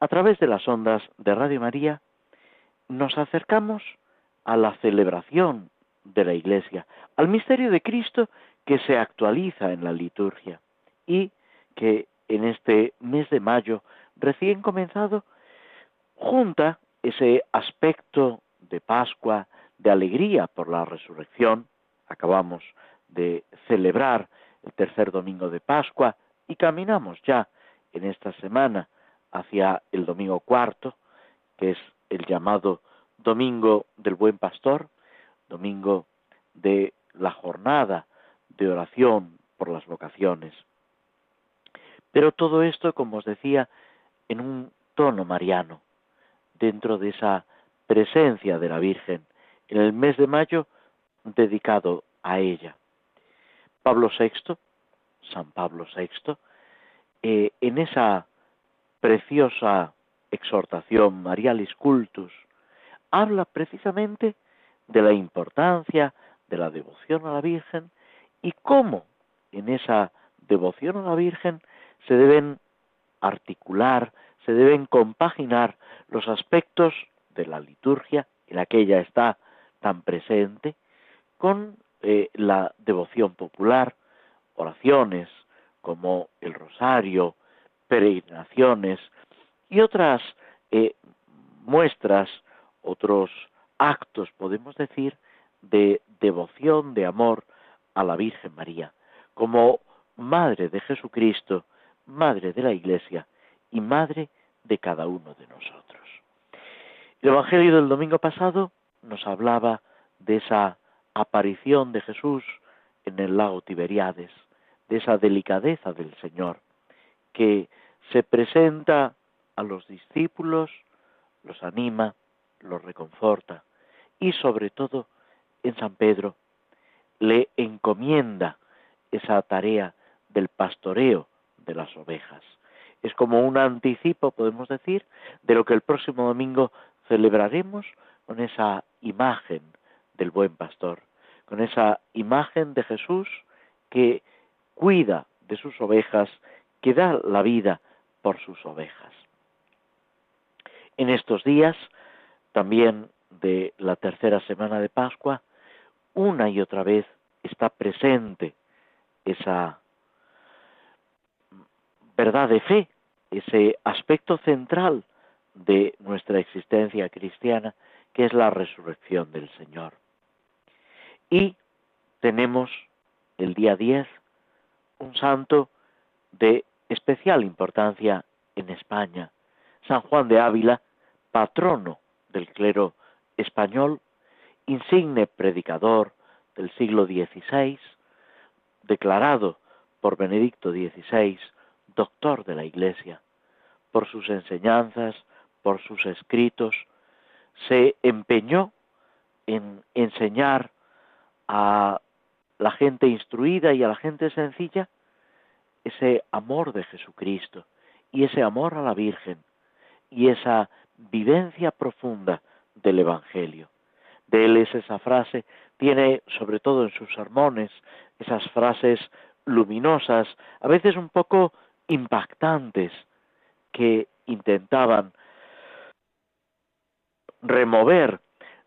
a través de las ondas de Radio María, nos acercamos a la celebración de la Iglesia, al misterio de Cristo que se actualiza en la liturgia y que en este mes de mayo recién comenzado junta ese aspecto de Pascua, de alegría por la resurrección, acabamos de celebrar el tercer domingo de Pascua y caminamos ya en esta semana hacia el domingo cuarto, que es el llamado Domingo del Buen Pastor, domingo de la jornada de oración por las vocaciones. Pero todo esto, como os decía, en un tono mariano, dentro de esa presencia de la Virgen, en el mes de mayo dedicado a ella. Pablo VI, San Pablo VI, eh, en esa preciosa exhortación Marialis Cultus, habla precisamente de la importancia de la devoción a la Virgen y cómo en esa devoción a la Virgen se deben articular, se deben compaginar los aspectos de la liturgia en la que ella está tan presente con eh, la devoción popular, oraciones como el rosario, peregrinaciones y otras eh, muestras, otros actos, podemos decir, de devoción, de amor a la Virgen María, como Madre de Jesucristo, Madre de la Iglesia y Madre de cada uno de nosotros. El Evangelio del domingo pasado nos hablaba de esa aparición de Jesús en el lago Tiberiades, de esa delicadeza del Señor, que se presenta a los discípulos, los anima, los reconforta y sobre todo en San Pedro le encomienda esa tarea del pastoreo de las ovejas. Es como un anticipo, podemos decir, de lo que el próximo domingo celebraremos con esa imagen del buen pastor, con esa imagen de Jesús que cuida de sus ovejas, que da la vida por sus ovejas. En estos días, también de la tercera semana de Pascua, una y otra vez está presente esa verdad de fe, ese aspecto central de nuestra existencia cristiana, que es la resurrección del Señor. Y tenemos el día 10 un santo de especial importancia en España, San Juan de Ávila, patrono del clero español, insigne predicador del siglo XVI, declarado por Benedicto XVI doctor de la Iglesia, por sus enseñanzas, por sus escritos, se empeñó en enseñar a la gente instruida y a la gente sencilla ese amor de Jesucristo y ese amor a la Virgen y esa vivencia profunda del Evangelio. De él es esa frase, tiene sobre todo en sus sermones esas frases luminosas, a veces un poco impactantes, que intentaban remover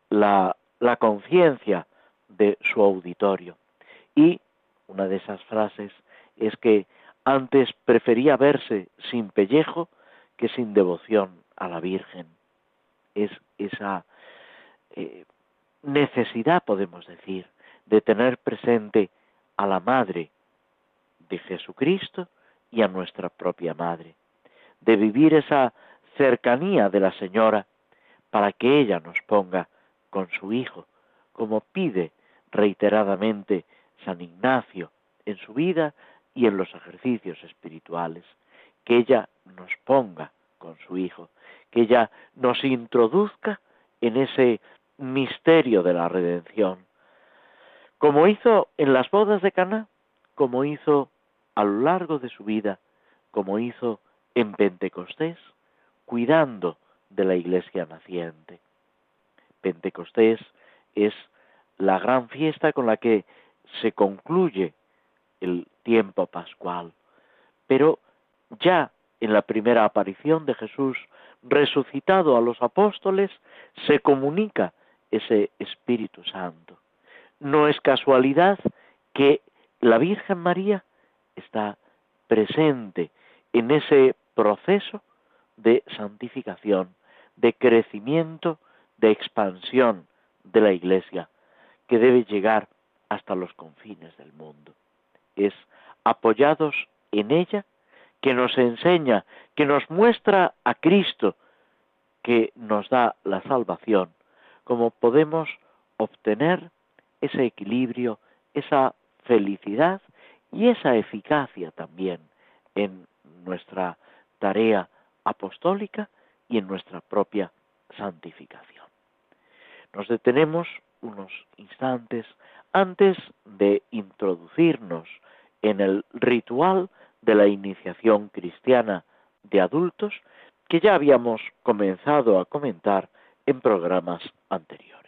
la, la conciencia de su auditorio. Y una de esas frases es que antes prefería verse sin pellejo que sin devoción a la Virgen. Es esa eh, necesidad, podemos decir, de tener presente a la Madre de Jesucristo y a nuestra propia Madre, de vivir esa cercanía de la Señora para que ella nos ponga con su Hijo, como pide reiteradamente San Ignacio en su vida y en los ejercicios espirituales, que ella nos ponga con su Hijo, que ella nos introduzca en ese misterio de la redención, como hizo en las bodas de Caná, como hizo a lo largo de su vida, como hizo en Pentecostés, cuidando de la iglesia naciente. Pentecostés es la gran fiesta con la que se concluye el tiempo pascual. Pero ya en la primera aparición de Jesús resucitado a los apóstoles, se comunica ese Espíritu Santo. No es casualidad que la Virgen María está presente en ese proceso de santificación, de crecimiento, de expansión de la Iglesia, que debe llegar hasta los confines del mundo. Es apoyados en ella que nos enseña, que nos muestra a Cristo, que nos da la salvación, como podemos obtener ese equilibrio, esa felicidad y esa eficacia también en nuestra tarea apostólica y en nuestra propia santificación. Nos detenemos unos instantes antes de introducirnos en el ritual de la iniciación cristiana de adultos que ya habíamos comenzado a comentar en programas anteriores.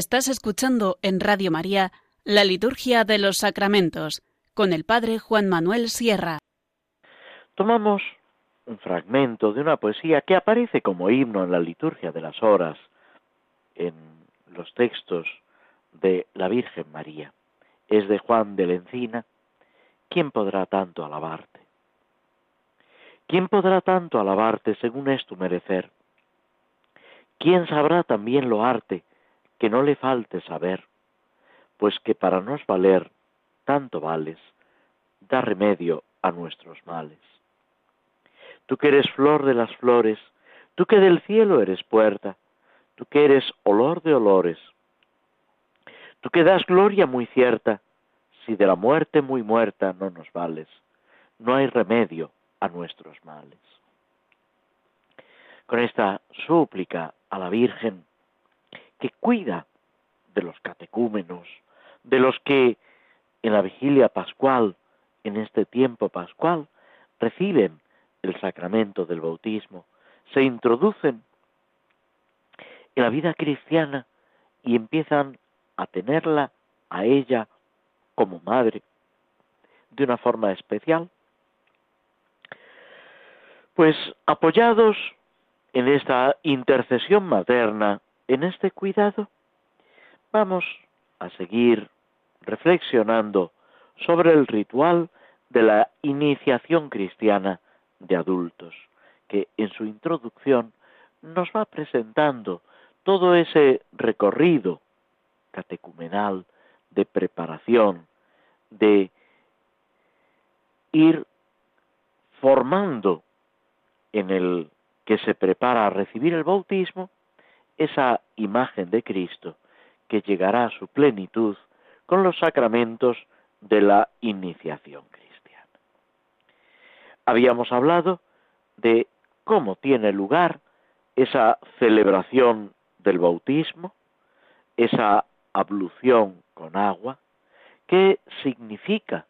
Estás escuchando en Radio María la Liturgia de los Sacramentos con el Padre Juan Manuel Sierra. Tomamos un fragmento de una poesía que aparece como himno en la Liturgia de las Horas en los textos de la Virgen María. Es de Juan de la Encina. ¿Quién podrá tanto alabarte? ¿Quién podrá tanto alabarte según es tu merecer? ¿Quién sabrá también lo arte que no le falte saber, pues que para nos valer tanto vales, da remedio a nuestros males. Tú que eres flor de las flores, tú que del cielo eres puerta, tú que eres olor de olores, tú que das gloria muy cierta, si de la muerte muy muerta no nos vales, no hay remedio a nuestros males. Con esta súplica a la Virgen, que cuida de los catecúmenos, de los que en la vigilia pascual, en este tiempo pascual, reciben el sacramento del bautismo, se introducen en la vida cristiana y empiezan a tenerla a ella como madre de una forma especial. Pues apoyados en esta intercesión materna en este cuidado vamos a seguir reflexionando sobre el ritual de la iniciación cristiana de adultos, que en su introducción nos va presentando todo ese recorrido catecumenal, de preparación, de ir formando en el que se prepara a recibir el bautismo esa imagen de Cristo que llegará a su plenitud con los sacramentos de la iniciación cristiana. Habíamos hablado de cómo tiene lugar esa celebración del bautismo, esa ablución con agua, qué significa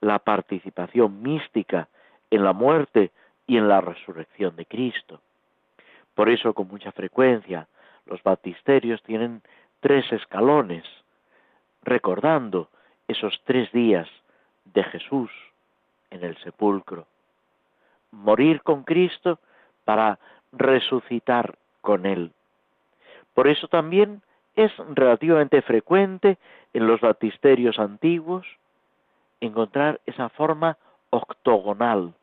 la participación mística en la muerte y en la resurrección de Cristo. Por eso con mucha frecuencia los baptisterios tienen tres escalones, recordando esos tres días de Jesús en el sepulcro. Morir con Cristo para resucitar con Él. Por eso también es relativamente frecuente en los baptisterios antiguos encontrar esa forma octogonal,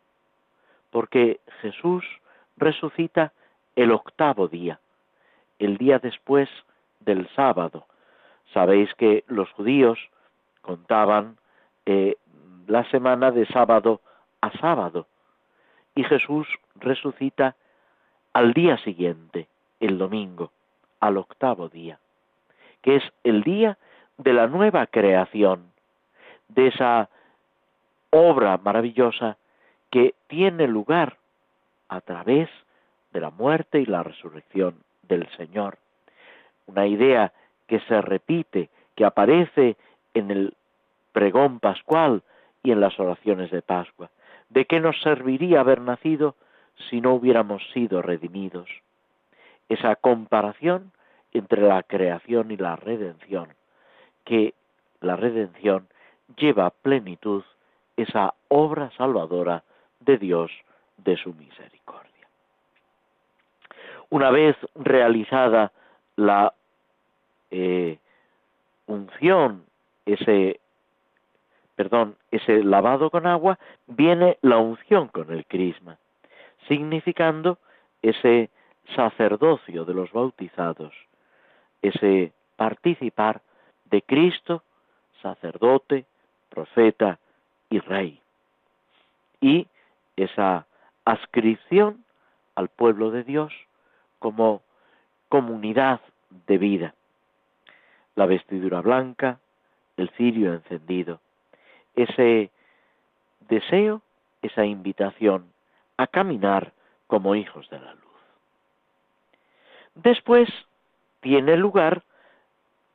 porque Jesús resucita el octavo día, el día después del sábado. Sabéis que los judíos contaban eh, la semana de sábado a sábado y Jesús resucita al día siguiente, el domingo, al octavo día, que es el día de la nueva creación, de esa obra maravillosa que tiene lugar a través de la muerte y la resurrección del Señor. Una idea que se repite, que aparece en el pregón pascual y en las oraciones de Pascua. ¿De qué nos serviría haber nacido si no hubiéramos sido redimidos? Esa comparación entre la creación y la redención, que la redención lleva a plenitud esa obra salvadora de Dios de su misericordia. Una vez realizada la eh, unción, ese perdón, ese lavado con agua, viene la unción con el crisma, significando ese sacerdocio de los bautizados, ese participar de Cristo, sacerdote, profeta y rey, y esa ascripción al pueblo de Dios como comunidad de vida. La vestidura blanca, el cirio encendido, ese deseo, esa invitación a caminar como hijos de la luz. Después tiene lugar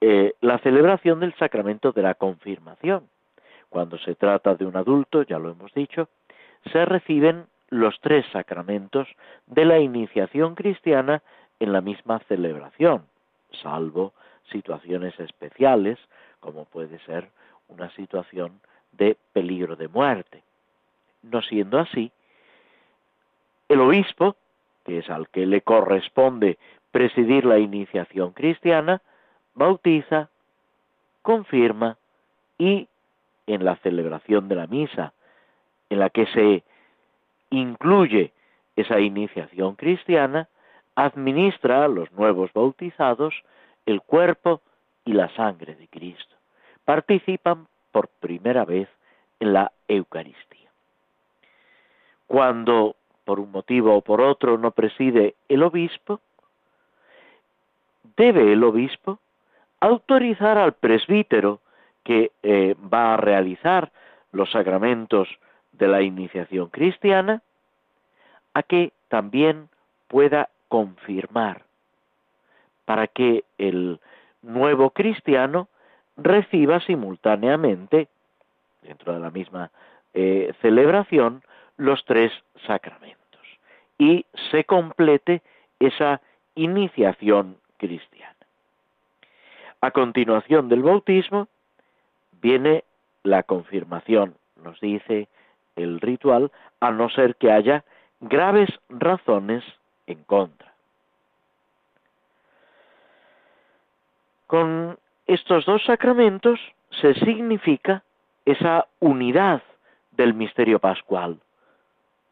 eh, la celebración del sacramento de la confirmación. Cuando se trata de un adulto, ya lo hemos dicho, se reciben los tres sacramentos de la iniciación cristiana en la misma celebración, salvo situaciones especiales, como puede ser una situación de peligro de muerte. No siendo así, el obispo, que es al que le corresponde presidir la iniciación cristiana, bautiza, confirma y en la celebración de la misa, en la que se incluye esa iniciación cristiana, administra a los nuevos bautizados el cuerpo y la sangre de Cristo. Participan por primera vez en la Eucaristía. Cuando por un motivo o por otro no preside el obispo, debe el obispo autorizar al presbítero que eh, va a realizar los sacramentos de la iniciación cristiana a que también pueda confirmar para que el nuevo cristiano reciba simultáneamente, dentro de la misma eh, celebración, los tres sacramentos y se complete esa iniciación cristiana. A continuación del bautismo viene la confirmación, nos dice el ritual, a no ser que haya graves razones en contra. Con estos dos sacramentos se significa esa unidad del misterio pascual,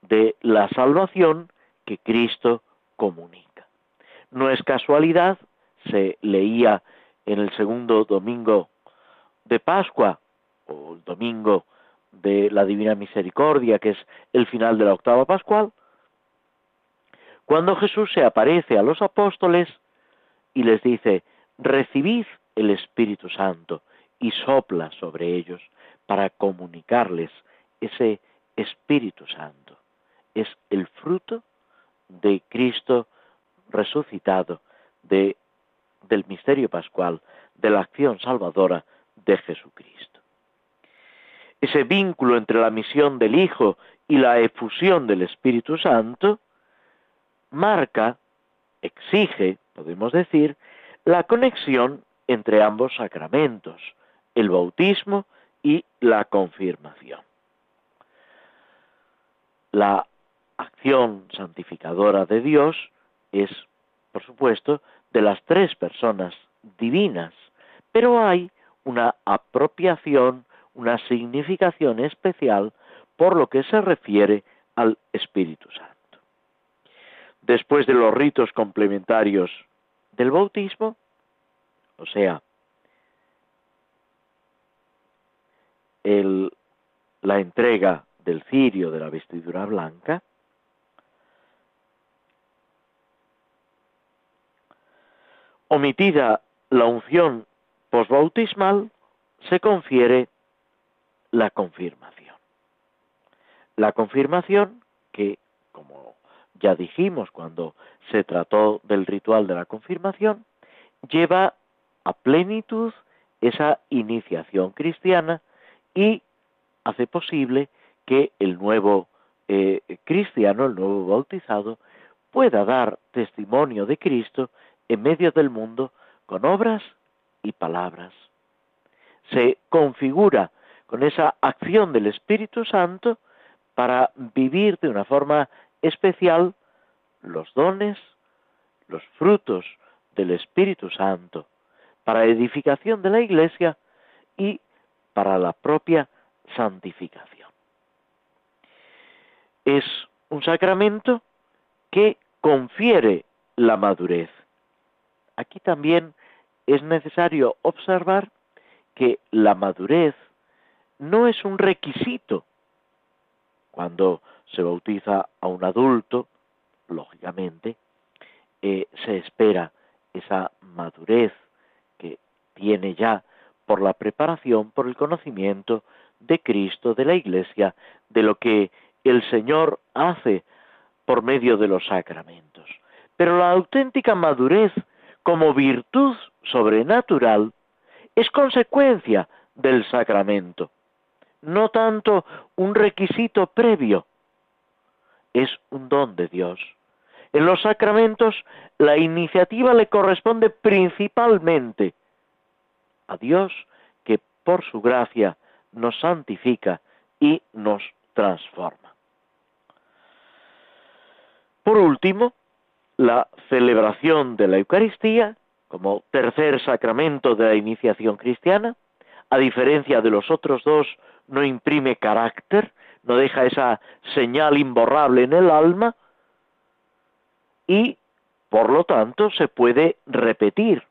de la salvación que Cristo comunica. No es casualidad, se leía en el segundo domingo de Pascua, o el domingo de la Divina Misericordia, que es el final de la octava pascual, cuando Jesús se aparece a los apóstoles y les dice, recibid el Espíritu Santo y sopla sobre ellos para comunicarles ese Espíritu Santo. Es el fruto de Cristo resucitado, de, del misterio pascual, de la acción salvadora de Jesucristo. Ese vínculo entre la misión del Hijo y la efusión del Espíritu Santo marca, exige, podemos decir, la conexión entre ambos sacramentos, el bautismo y la confirmación. La acción santificadora de Dios es, por supuesto, de las tres personas divinas, pero hay una apropiación, una significación especial por lo que se refiere al Espíritu Santo. Después de los ritos complementarios del bautismo, o sea, la entrega del cirio de la vestidura blanca, omitida la unción posbautismal, se confiere la confirmación. La confirmación que, como ya dijimos cuando se trató del ritual de la confirmación, lleva a plenitud esa iniciación cristiana y hace posible que el nuevo eh, cristiano, el nuevo bautizado, pueda dar testimonio de Cristo en medio del mundo con obras y palabras. Se configura con esa acción del Espíritu Santo para vivir de una forma especial los dones, los frutos del Espíritu Santo, para edificación de la Iglesia y para la propia santificación. Es un sacramento que confiere la madurez. Aquí también es necesario observar que la madurez no es un requisito. Cuando se bautiza a un adulto, lógicamente, eh, se espera esa madurez que tiene ya por la preparación, por el conocimiento de Cristo, de la Iglesia, de lo que el Señor hace por medio de los sacramentos. Pero la auténtica madurez como virtud sobrenatural es consecuencia del sacramento, no tanto un requisito previo, es un don de Dios. En los sacramentos la iniciativa le corresponde principalmente a Dios que por su gracia nos santifica y nos transforma. Por último, la celebración de la Eucaristía como tercer sacramento de la iniciación cristiana, a diferencia de los otros dos, no imprime carácter, no deja esa señal imborrable en el alma y, por lo tanto, se puede repetir.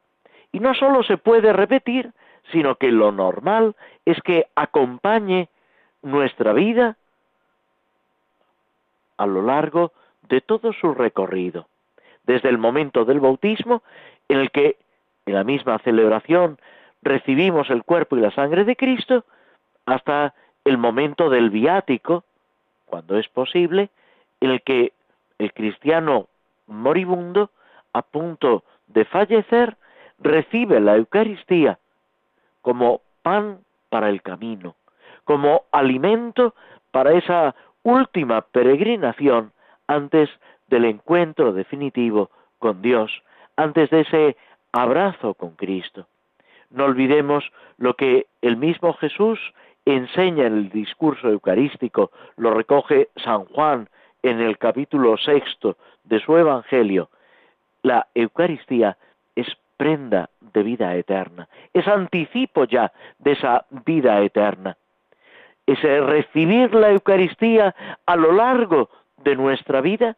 Y no solo se puede repetir, sino que lo normal es que acompañe nuestra vida a lo largo de todo su recorrido, desde el momento del bautismo, en el que en la misma celebración recibimos el cuerpo y la sangre de Cristo, hasta el momento del viático, cuando es posible, en el que el cristiano moribundo, a punto de fallecer, recibe la Eucaristía como pan para el camino, como alimento para esa última peregrinación antes del encuentro definitivo con Dios, antes de ese abrazo con Cristo. No olvidemos lo que el mismo Jesús enseña en el discurso eucarístico, lo recoge San Juan en el capítulo sexto de su Evangelio. La Eucaristía es prenda de vida eterna, es anticipo ya de esa vida eterna. Ese recibir la Eucaristía a lo largo de nuestra vida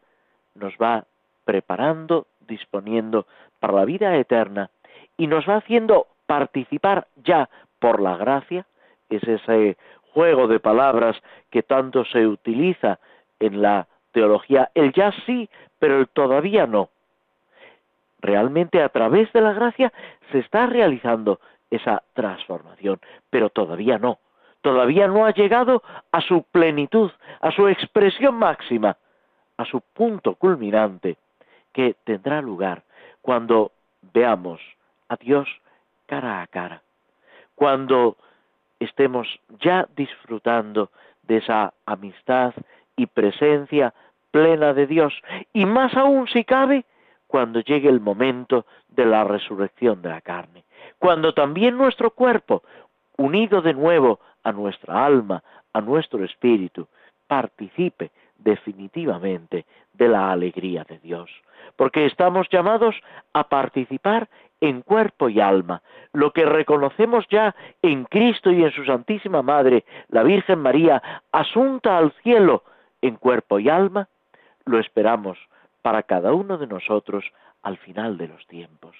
nos va preparando, disponiendo para la vida eterna y nos va haciendo participar ya por la gracia, es ese juego de palabras que tanto se utiliza en la teología, el ya sí, pero el todavía no. Realmente a través de la gracia se está realizando esa transformación, pero todavía no. Todavía no ha llegado a su plenitud, a su expresión máxima, a su punto culminante, que tendrá lugar cuando veamos a Dios cara a cara, cuando estemos ya disfrutando de esa amistad y presencia plena de Dios, y más aún si cabe, cuando llegue el momento de la resurrección de la carne, cuando también nuestro cuerpo, unido de nuevo a nuestra alma, a nuestro espíritu, participe definitivamente de la alegría de Dios, porque estamos llamados a participar en cuerpo y alma. Lo que reconocemos ya en Cristo y en su Santísima Madre, la Virgen María, asunta al cielo en cuerpo y alma, lo esperamos para cada uno de nosotros al final de los tiempos.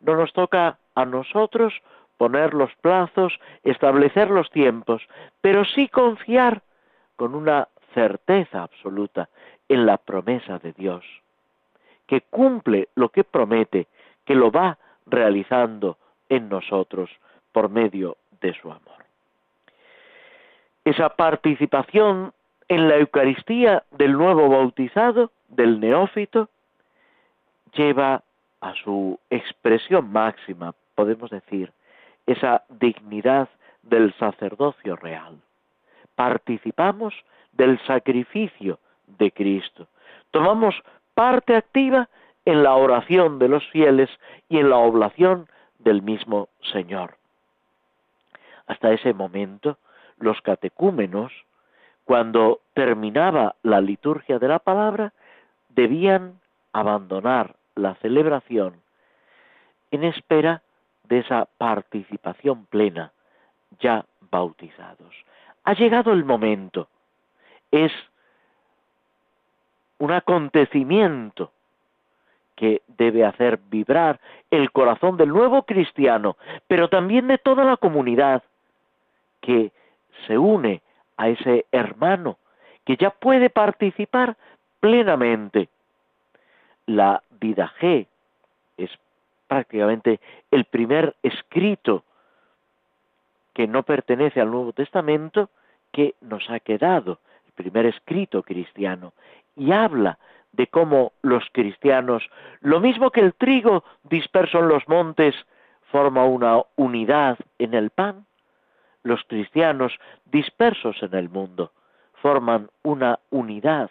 No nos toca a nosotros poner los plazos, establecer los tiempos, pero sí confiar con una certeza absoluta en la promesa de Dios, que cumple lo que promete, que lo va realizando en nosotros por medio de su amor. Esa participación en la Eucaristía del nuevo bautizado, del neófito, lleva a su expresión máxima, podemos decir, esa dignidad del sacerdocio real. Participamos del sacrificio de Cristo. Tomamos parte activa en la oración de los fieles y en la oblación del mismo Señor. Hasta ese momento, los catecúmenos, cuando terminaba la liturgia de la palabra, debían abandonar la celebración en espera de esa participación plena, ya bautizados. Ha llegado el momento es un acontecimiento que debe hacer vibrar el corazón del nuevo cristiano, pero también de toda la comunidad que se une a ese hermano que ya puede participar plenamente. La vida G es prácticamente el primer escrito que no pertenece al Nuevo Testamento que nos ha quedado primer escrito cristiano, y habla de cómo los cristianos, lo mismo que el trigo disperso en los montes, forma una unidad en el pan, los cristianos dispersos en el mundo forman una unidad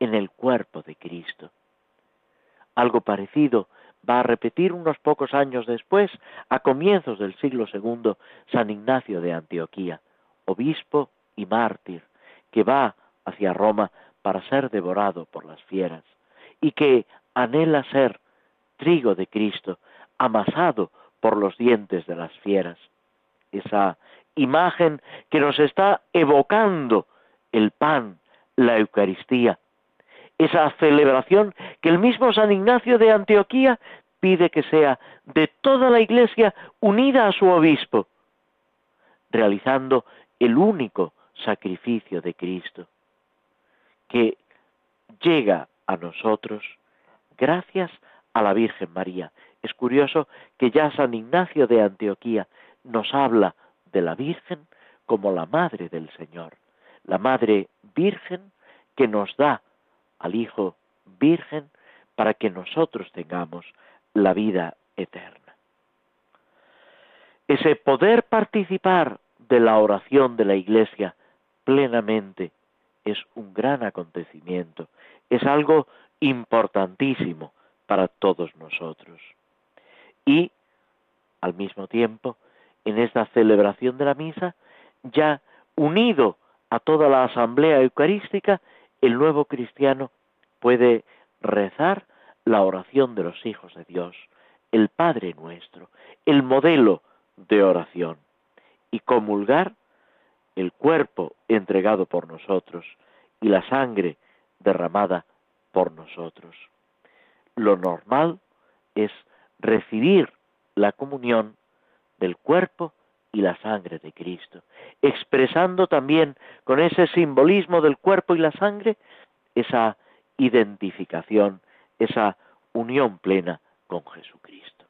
en el cuerpo de Cristo. Algo parecido va a repetir unos pocos años después, a comienzos del siglo II, San Ignacio de Antioquía, obispo y mártir, que va hacia Roma para ser devorado por las fieras, y que anhela ser trigo de Cristo, amasado por los dientes de las fieras. Esa imagen que nos está evocando el pan, la Eucaristía, esa celebración que el mismo San Ignacio de Antioquía pide que sea de toda la Iglesia unida a su obispo, realizando el único sacrificio de Cristo que llega a nosotros gracias a la Virgen María. Es curioso que ya San Ignacio de Antioquía nos habla de la Virgen como la Madre del Señor, la Madre Virgen que nos da al Hijo Virgen para que nosotros tengamos la vida eterna. Ese poder participar de la oración de la Iglesia plenamente es un gran acontecimiento, es algo importantísimo para todos nosotros. Y, al mismo tiempo, en esta celebración de la misa, ya unido a toda la asamblea eucarística, el nuevo cristiano puede rezar la oración de los hijos de Dios, el Padre nuestro, el modelo de oración, y comulgar el cuerpo entregado por nosotros y la sangre derramada por nosotros. Lo normal es recibir la comunión del cuerpo y la sangre de Cristo, expresando también con ese simbolismo del cuerpo y la sangre esa identificación, esa unión plena con Jesucristo.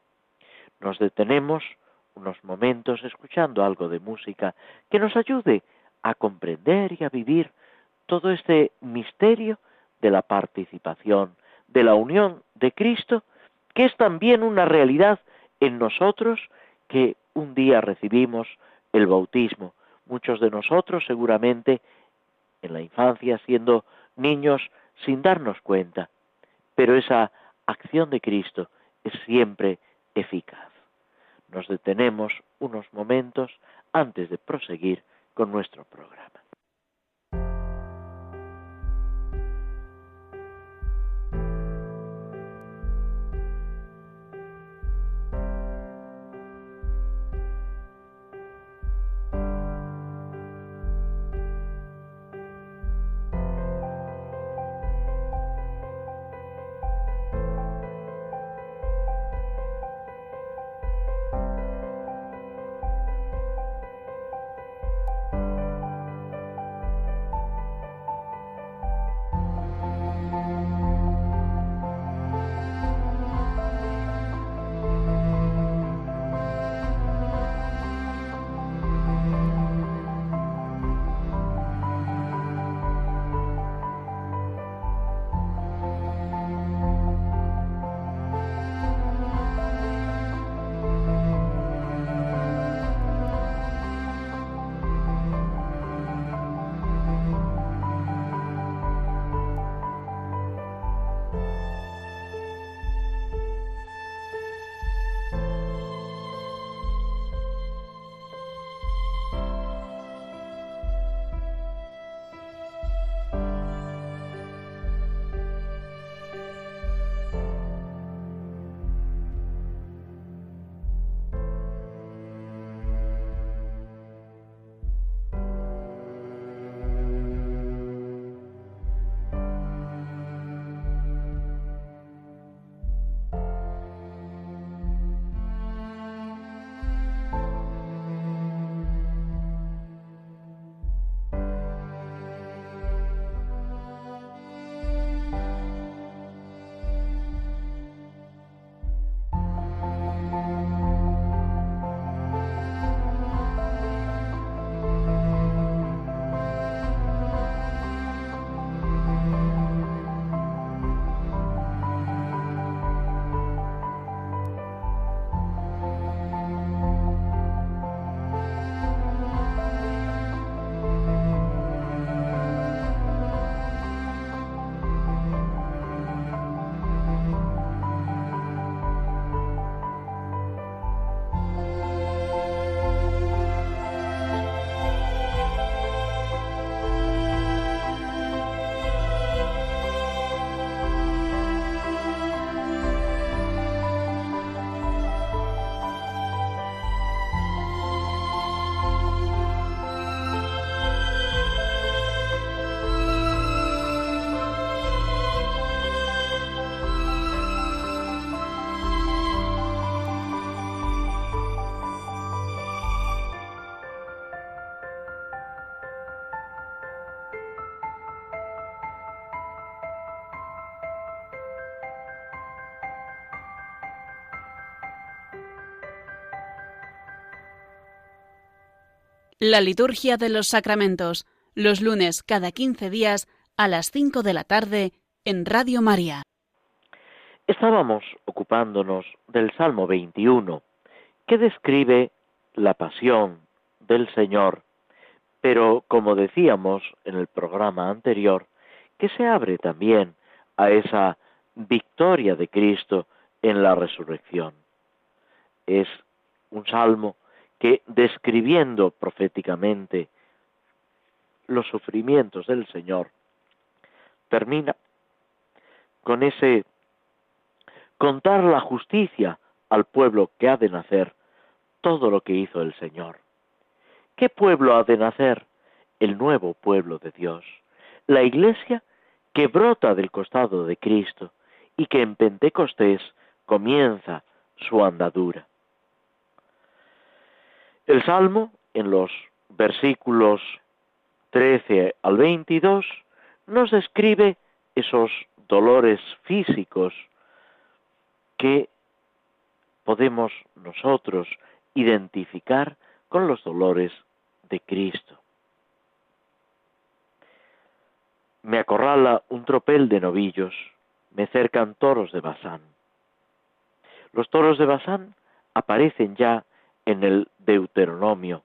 Nos detenemos unos momentos escuchando algo de música que nos ayude a comprender y a vivir todo este misterio de la participación, de la unión de Cristo, que es también una realidad en nosotros que un día recibimos el bautismo. Muchos de nosotros seguramente en la infancia siendo niños sin darnos cuenta, pero esa acción de Cristo es siempre eficaz. Nos detenemos unos momentos antes de proseguir con nuestro programa. La liturgia de los sacramentos, los lunes cada 15 días a las 5 de la tarde en Radio María. Estábamos ocupándonos del Salmo 21, que describe la pasión del Señor, pero como decíamos en el programa anterior, que se abre también a esa victoria de Cristo en la resurrección. Es un salmo que describiendo proféticamente los sufrimientos del Señor, termina con ese contar la justicia al pueblo que ha de nacer todo lo que hizo el Señor. ¿Qué pueblo ha de nacer? El nuevo pueblo de Dios, la iglesia que brota del costado de Cristo y que en Pentecostés comienza su andadura. El Salmo, en los versículos 13 al 22, nos describe esos dolores físicos que podemos nosotros identificar con los dolores de Cristo. Me acorrala un tropel de novillos, me cercan toros de Basán. Los toros de Basán aparecen ya en el Deuteronomio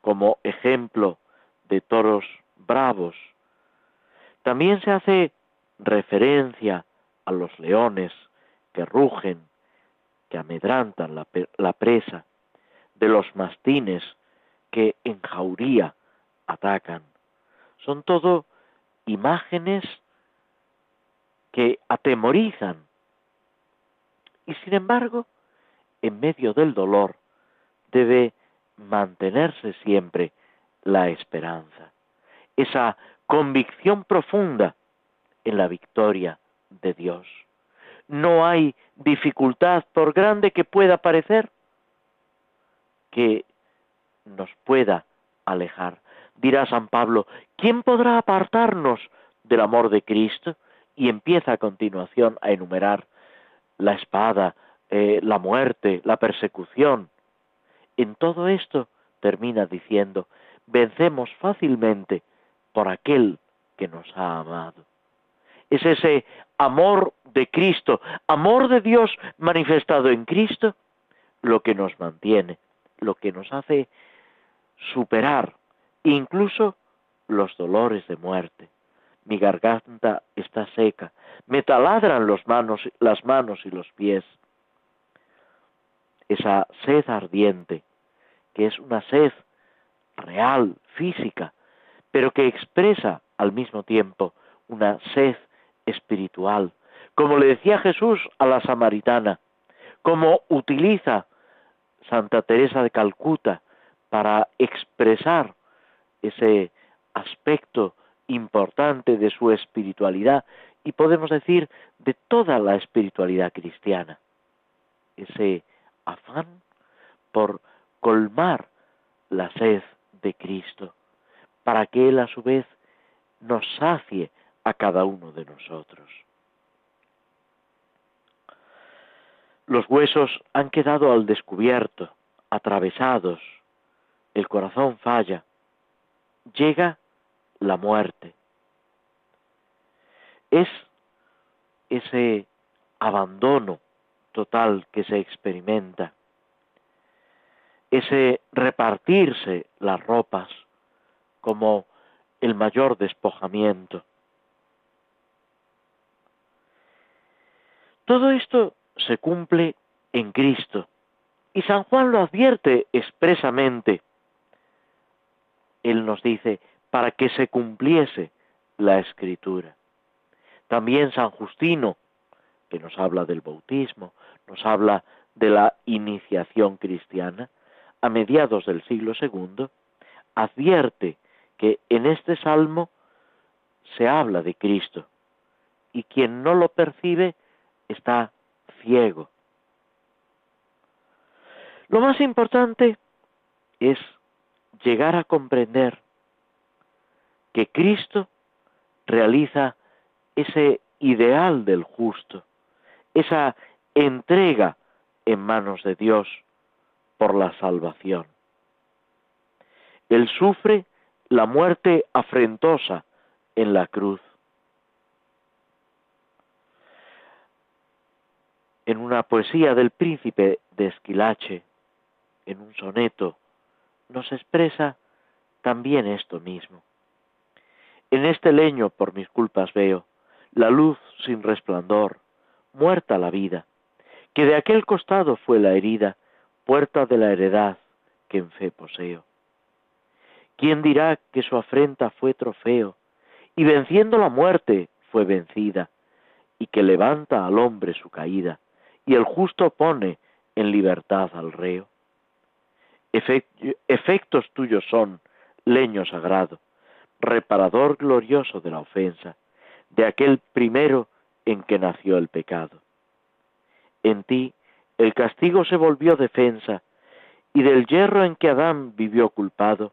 como ejemplo de toros bravos. También se hace referencia a los leones que rugen, que amedrantan la, presa, de los mastines que en jauría atacan. Son todo imágenes que atemorizan. Y sin embargo, en medio del dolor debe mantenerse siempre la esperanza, esa convicción profunda en la victoria de Dios. No hay dificultad, por grande que pueda parecer, que nos pueda alejar. Dirá San Pablo, ¿quién podrá apartarnos del amor de Cristo? Y empieza a continuación a enumerar la espada, eh, la muerte, la persecución. En todo esto termina diciendo, vencemos fácilmente por aquel que nos ha amado. Es ese amor de Cristo, amor de Dios manifestado en Cristo, lo que nos mantiene, lo que nos hace superar incluso los dolores de muerte. Mi garganta está seca, me taladran los manos, las manos y los pies. Esa sed ardiente, que es una sed real, física, pero que expresa al mismo tiempo una sed espiritual, como le decía Jesús a la samaritana, como utiliza Santa Teresa de Calcuta para expresar ese aspecto importante de su espiritualidad y podemos decir de toda la espiritualidad cristiana, ese afán por colmar la sed de Cristo, para que Él a su vez nos sacie a cada uno de nosotros. Los huesos han quedado al descubierto, atravesados, el corazón falla, llega la muerte. Es ese abandono total que se experimenta, ese repartirse las ropas como el mayor despojamiento. Todo esto se cumple en Cristo y San Juan lo advierte expresamente. Él nos dice, para que se cumpliese la escritura. También San Justino, que nos habla del bautismo, nos habla de la iniciación cristiana, a mediados del siglo II, advierte que en este salmo se habla de Cristo y quien no lo percibe está ciego. Lo más importante es llegar a comprender que Cristo realiza ese ideal del justo, esa entrega en manos de Dios por la salvación. Él sufre la muerte afrentosa en la cruz. En una poesía del príncipe de Esquilache, en un soneto, nos expresa también esto mismo. En este leño por mis culpas veo la luz sin resplandor, muerta la vida, que de aquel costado fue la herida, puerta de la heredad que en fe poseo. ¿Quién dirá que su afrenta fue trofeo y venciendo la muerte fue vencida y que levanta al hombre su caída y el justo pone en libertad al reo? efectos tuyos son, leño sagrado, reparador glorioso de la ofensa, de aquel primero en que nació el pecado. En ti el castigo se volvió defensa, y del hierro en que Adán vivió culpado,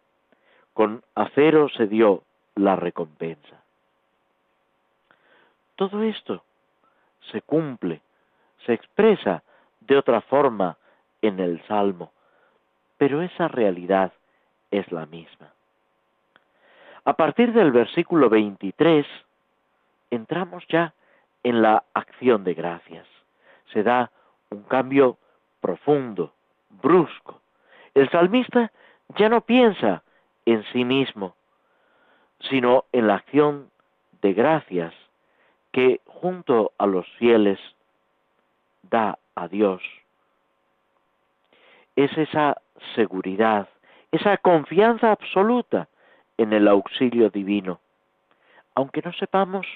con acero se dio la recompensa. Todo esto se cumple, se expresa de otra forma en el Salmo, pero esa realidad es la misma. A partir del versículo 23, entramos ya en la acción de gracias. Se da un cambio profundo, brusco. El salmista ya no piensa en sí mismo, sino en la acción de gracias que junto a los fieles da a Dios. Es esa seguridad, esa confianza absoluta en el auxilio divino, aunque no sepamos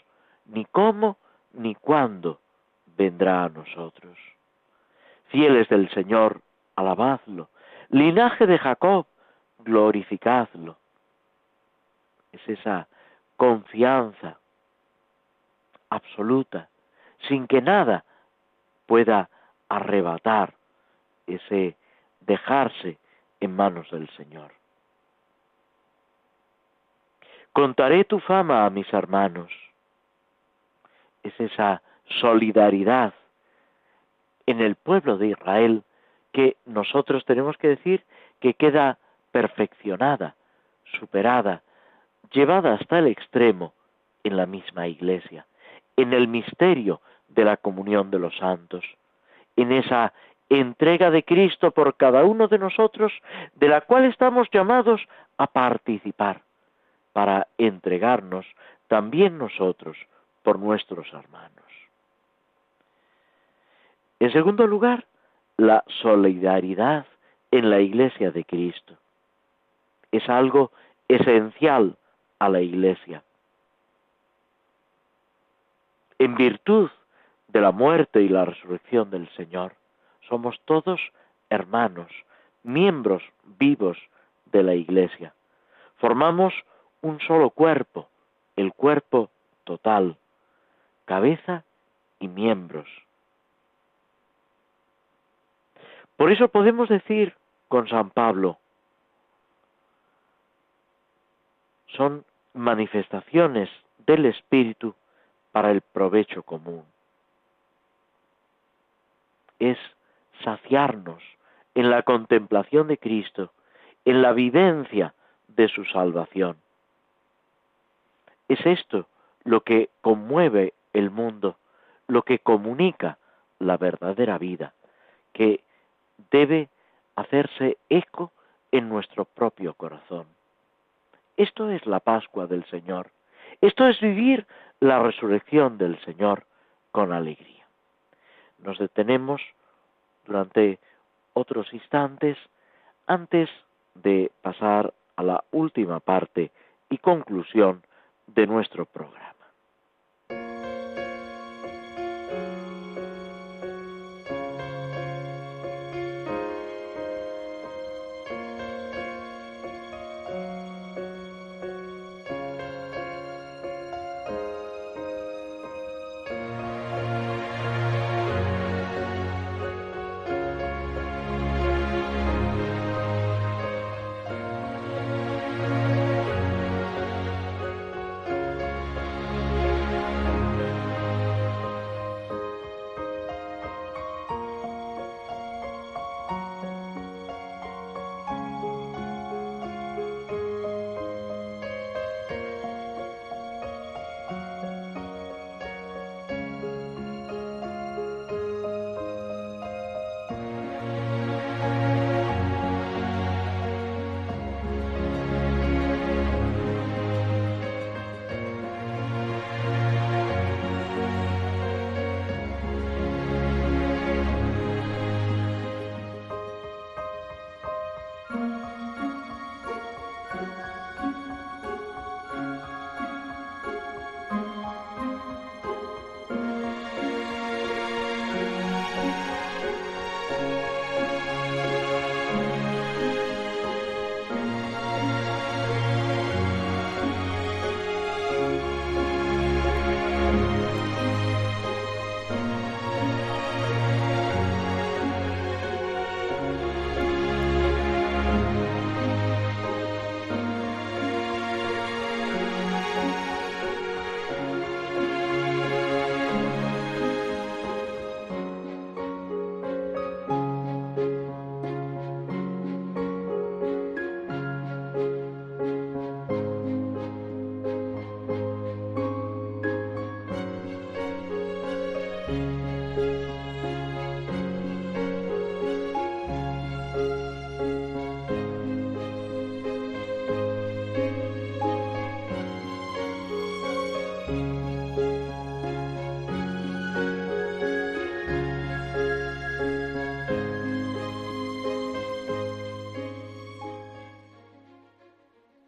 ni cómo ni cuándo vendrá a nosotros. Fieles del Señor, alabadlo. Linaje de Jacob, glorificadlo. Es esa confianza absoluta, sin que nada pueda arrebatar ese dejarse en manos del Señor. Contaré tu fama a mis hermanos. Es esa solidaridad en el pueblo de Israel que nosotros tenemos que decir que queda perfeccionada, superada, llevada hasta el extremo en la misma iglesia, en el misterio de la comunión de los santos, en esa entrega de Cristo por cada uno de nosotros, de la cual estamos llamados a participar para entregarnos también nosotros por nuestros hermanos. En segundo lugar, la solidaridad en la iglesia de Cristo. Es algo esencial a la iglesia. En virtud de la muerte y la resurrección del Señor, somos todos hermanos, miembros vivos de la iglesia. Formamos un solo cuerpo, el cuerpo total, cabeza y miembros. Por eso podemos decir con San Pablo, son manifestaciones del Espíritu para el provecho común. Es saciarnos en la contemplación de Cristo, en la vivencia de su salvación. Es esto lo que conmueve el mundo, lo que comunica la verdadera vida, que debe hacerse eco en nuestro propio corazón. Esto es la Pascua del Señor. Esto es vivir la resurrección del Señor con alegría. Nos detenemos durante otros instantes antes de pasar a la última parte y conclusión de nuestro programa.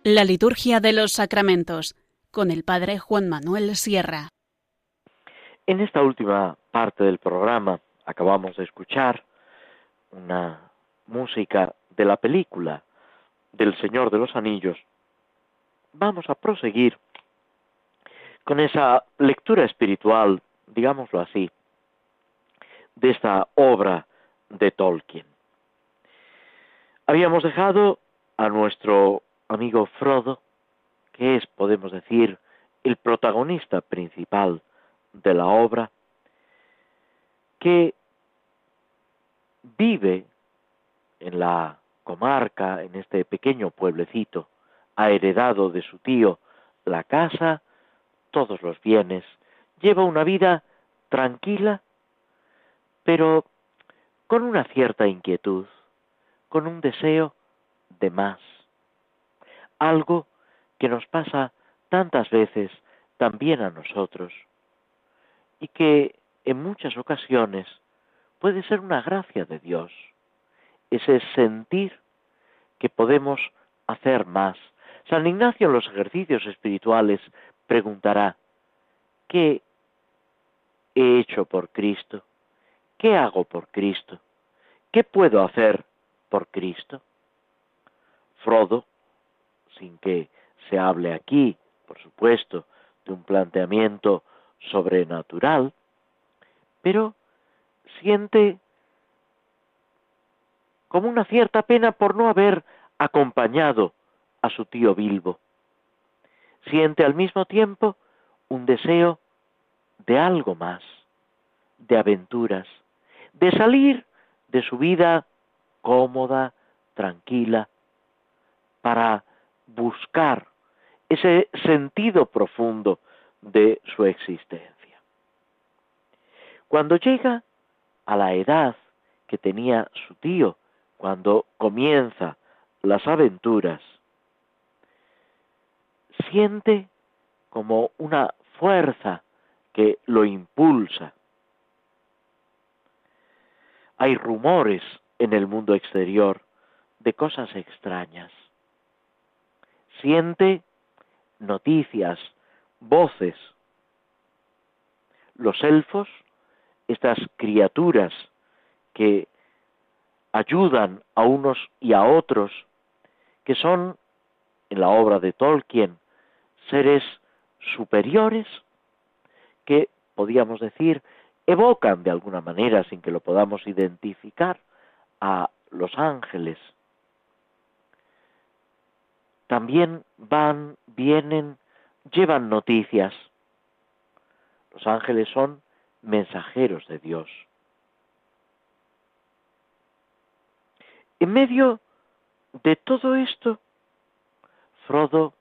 La liturgia de los sacramentos con el Padre Juan Manuel Sierra. En esta última parte del programa acabamos de escuchar una música de la película del Señor de los Anillos. Vamos a proseguir con esa lectura espiritual, digámoslo así, de esta obra de Tolkien. Habíamos dejado a nuestro amigo Frodo, que es, podemos decir, el protagonista principal de la obra, que vive en la comarca, en este pequeño pueblecito, ha heredado de su tío la casa, todos los bienes, lleva una vida tranquila, pero con una cierta inquietud, con un deseo de más. Algo que nos pasa tantas veces también a nosotros y que en muchas ocasiones puede ser una gracia de Dios, ese sentir que podemos hacer más. San Ignacio en los ejercicios espirituales preguntará, ¿qué he hecho por Cristo? ¿Qué hago por Cristo? ¿Qué puedo hacer por Cristo? Frodo, sin que se hable aquí, por supuesto, de un planteamiento sobrenatural, pero siente como una cierta pena por no haber acompañado a su tío Bilbo. Siente al mismo tiempo un deseo de algo más, de aventuras, de salir de su vida cómoda, tranquila, para buscar ese sentido profundo de su existencia. Cuando llega a la edad que tenía su tío, cuando comienza las aventuras, siente como una fuerza que lo impulsa. Hay rumores en el mundo exterior de cosas extrañas. Siente noticias, voces. Los elfos, estas criaturas que ayudan a unos y a otros, que son, en la obra de Tolkien, seres superiores, que, podríamos decir, evocan de alguna manera, sin que lo podamos identificar, a los ángeles. También van, vienen, llevan noticias. Los ángeles son mensajeros de Dios. En medio de todo esto, Frodo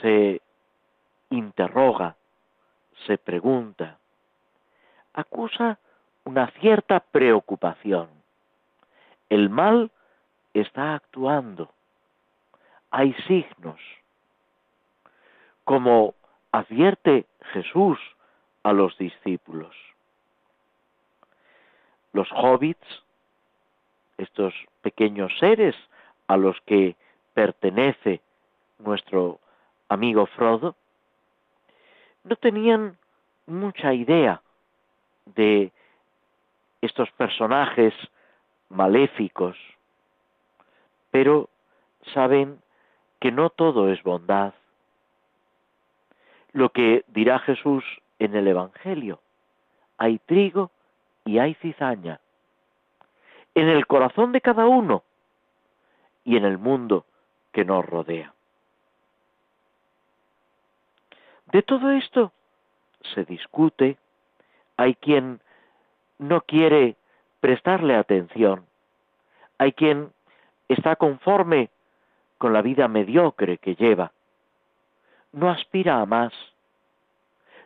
se interroga, se pregunta, acusa una cierta preocupación. El mal está actuando. Hay signos. Como advierte Jesús a los discípulos. Los hobbits, estos pequeños seres a los que pertenece nuestro amigo Frodo, no tenían mucha idea de estos personajes maléficos, pero saben que no todo es bondad. Lo que dirá Jesús en el Evangelio, hay trigo y hay cizaña. En el corazón de cada uno y en el mundo que nos rodea. De todo esto se discute, hay quien no quiere prestarle atención, hay quien está conforme con la vida mediocre que lleva, no aspira a más.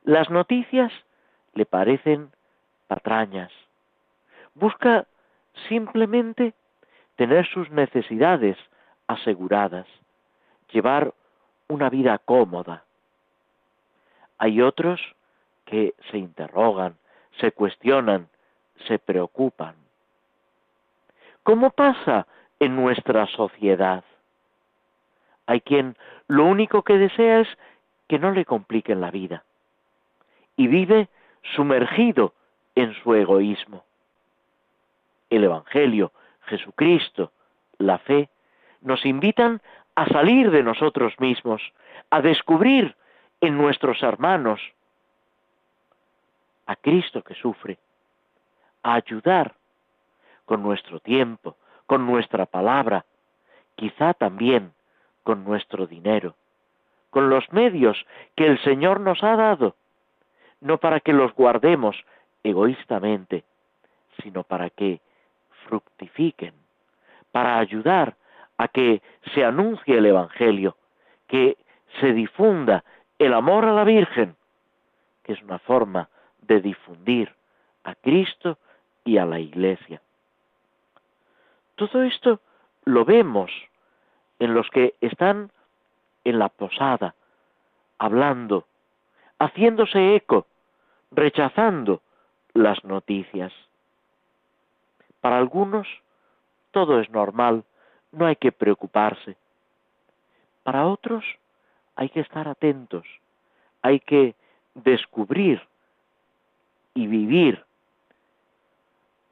Las noticias le parecen patrañas. Busca simplemente tener sus necesidades aseguradas, llevar una vida cómoda. Hay otros que se interrogan, se cuestionan, se preocupan. ¿Cómo pasa en nuestra sociedad? Hay quien lo único que desea es que no le compliquen la vida y vive sumergido en su egoísmo. El Evangelio, Jesucristo, la fe, nos invitan a salir de nosotros mismos, a descubrir en nuestros hermanos a Cristo que sufre, a ayudar con nuestro tiempo, con nuestra palabra, quizá también con nuestro dinero, con los medios que el Señor nos ha dado, no para que los guardemos egoístamente, sino para que fructifiquen, para ayudar a que se anuncie el Evangelio, que se difunda el amor a la Virgen, que es una forma de difundir a Cristo y a la Iglesia. Todo esto lo vemos en los que están en la posada, hablando, haciéndose eco, rechazando las noticias. Para algunos todo es normal, no hay que preocuparse. Para otros hay que estar atentos, hay que descubrir y vivir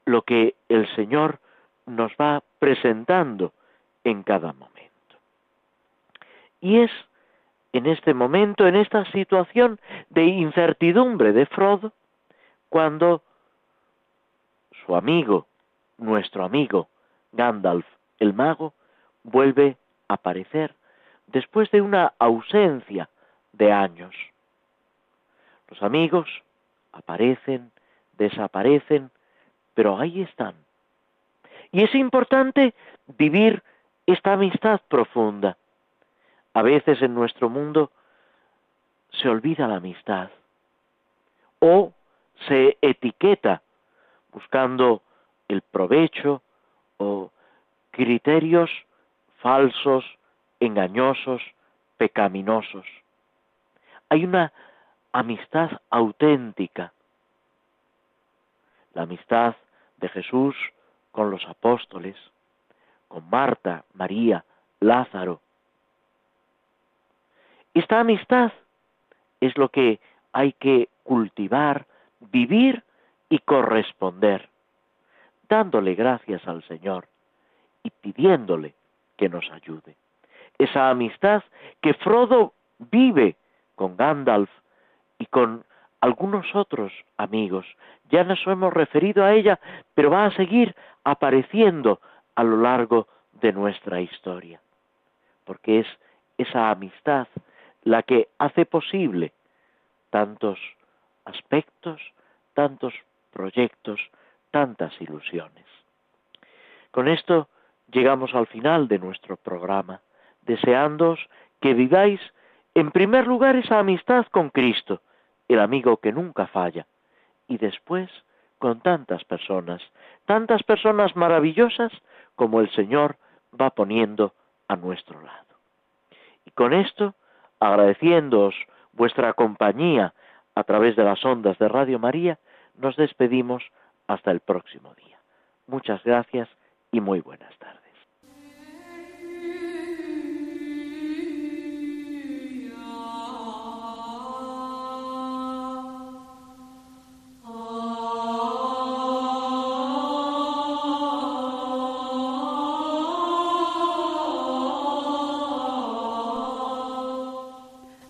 lo que el Señor nos va presentando en cada momento. Y es en este momento, en esta situación de incertidumbre de Frodo, cuando su amigo, nuestro amigo Gandalf el mago, vuelve a aparecer después de una ausencia de años. Los amigos aparecen, desaparecen, pero ahí están. Y es importante vivir esta amistad profunda. A veces en nuestro mundo se olvida la amistad o se etiqueta buscando el provecho o criterios falsos, engañosos, pecaminosos. Hay una amistad auténtica, la amistad de Jesús con los apóstoles, con Marta, María, Lázaro. Esta amistad es lo que hay que cultivar, vivir y corresponder, dándole gracias al Señor y pidiéndole que nos ayude. Esa amistad que Frodo vive con Gandalf y con algunos otros amigos. Ya nos hemos referido a ella, pero va a seguir apareciendo a lo largo de nuestra historia, porque es esa amistad la que hace posible tantos aspectos, tantos proyectos, tantas ilusiones. Con esto llegamos al final de nuestro programa, deseándoos que viváis en primer lugar esa amistad con Cristo, el amigo que nunca falla, y después con tantas personas, tantas personas maravillosas como el Señor va poniendo a nuestro lado. Y con esto, agradeciéndoos vuestra compañía a través de las ondas de Radio María, nos despedimos hasta el próximo día. Muchas gracias y muy buenas tardes.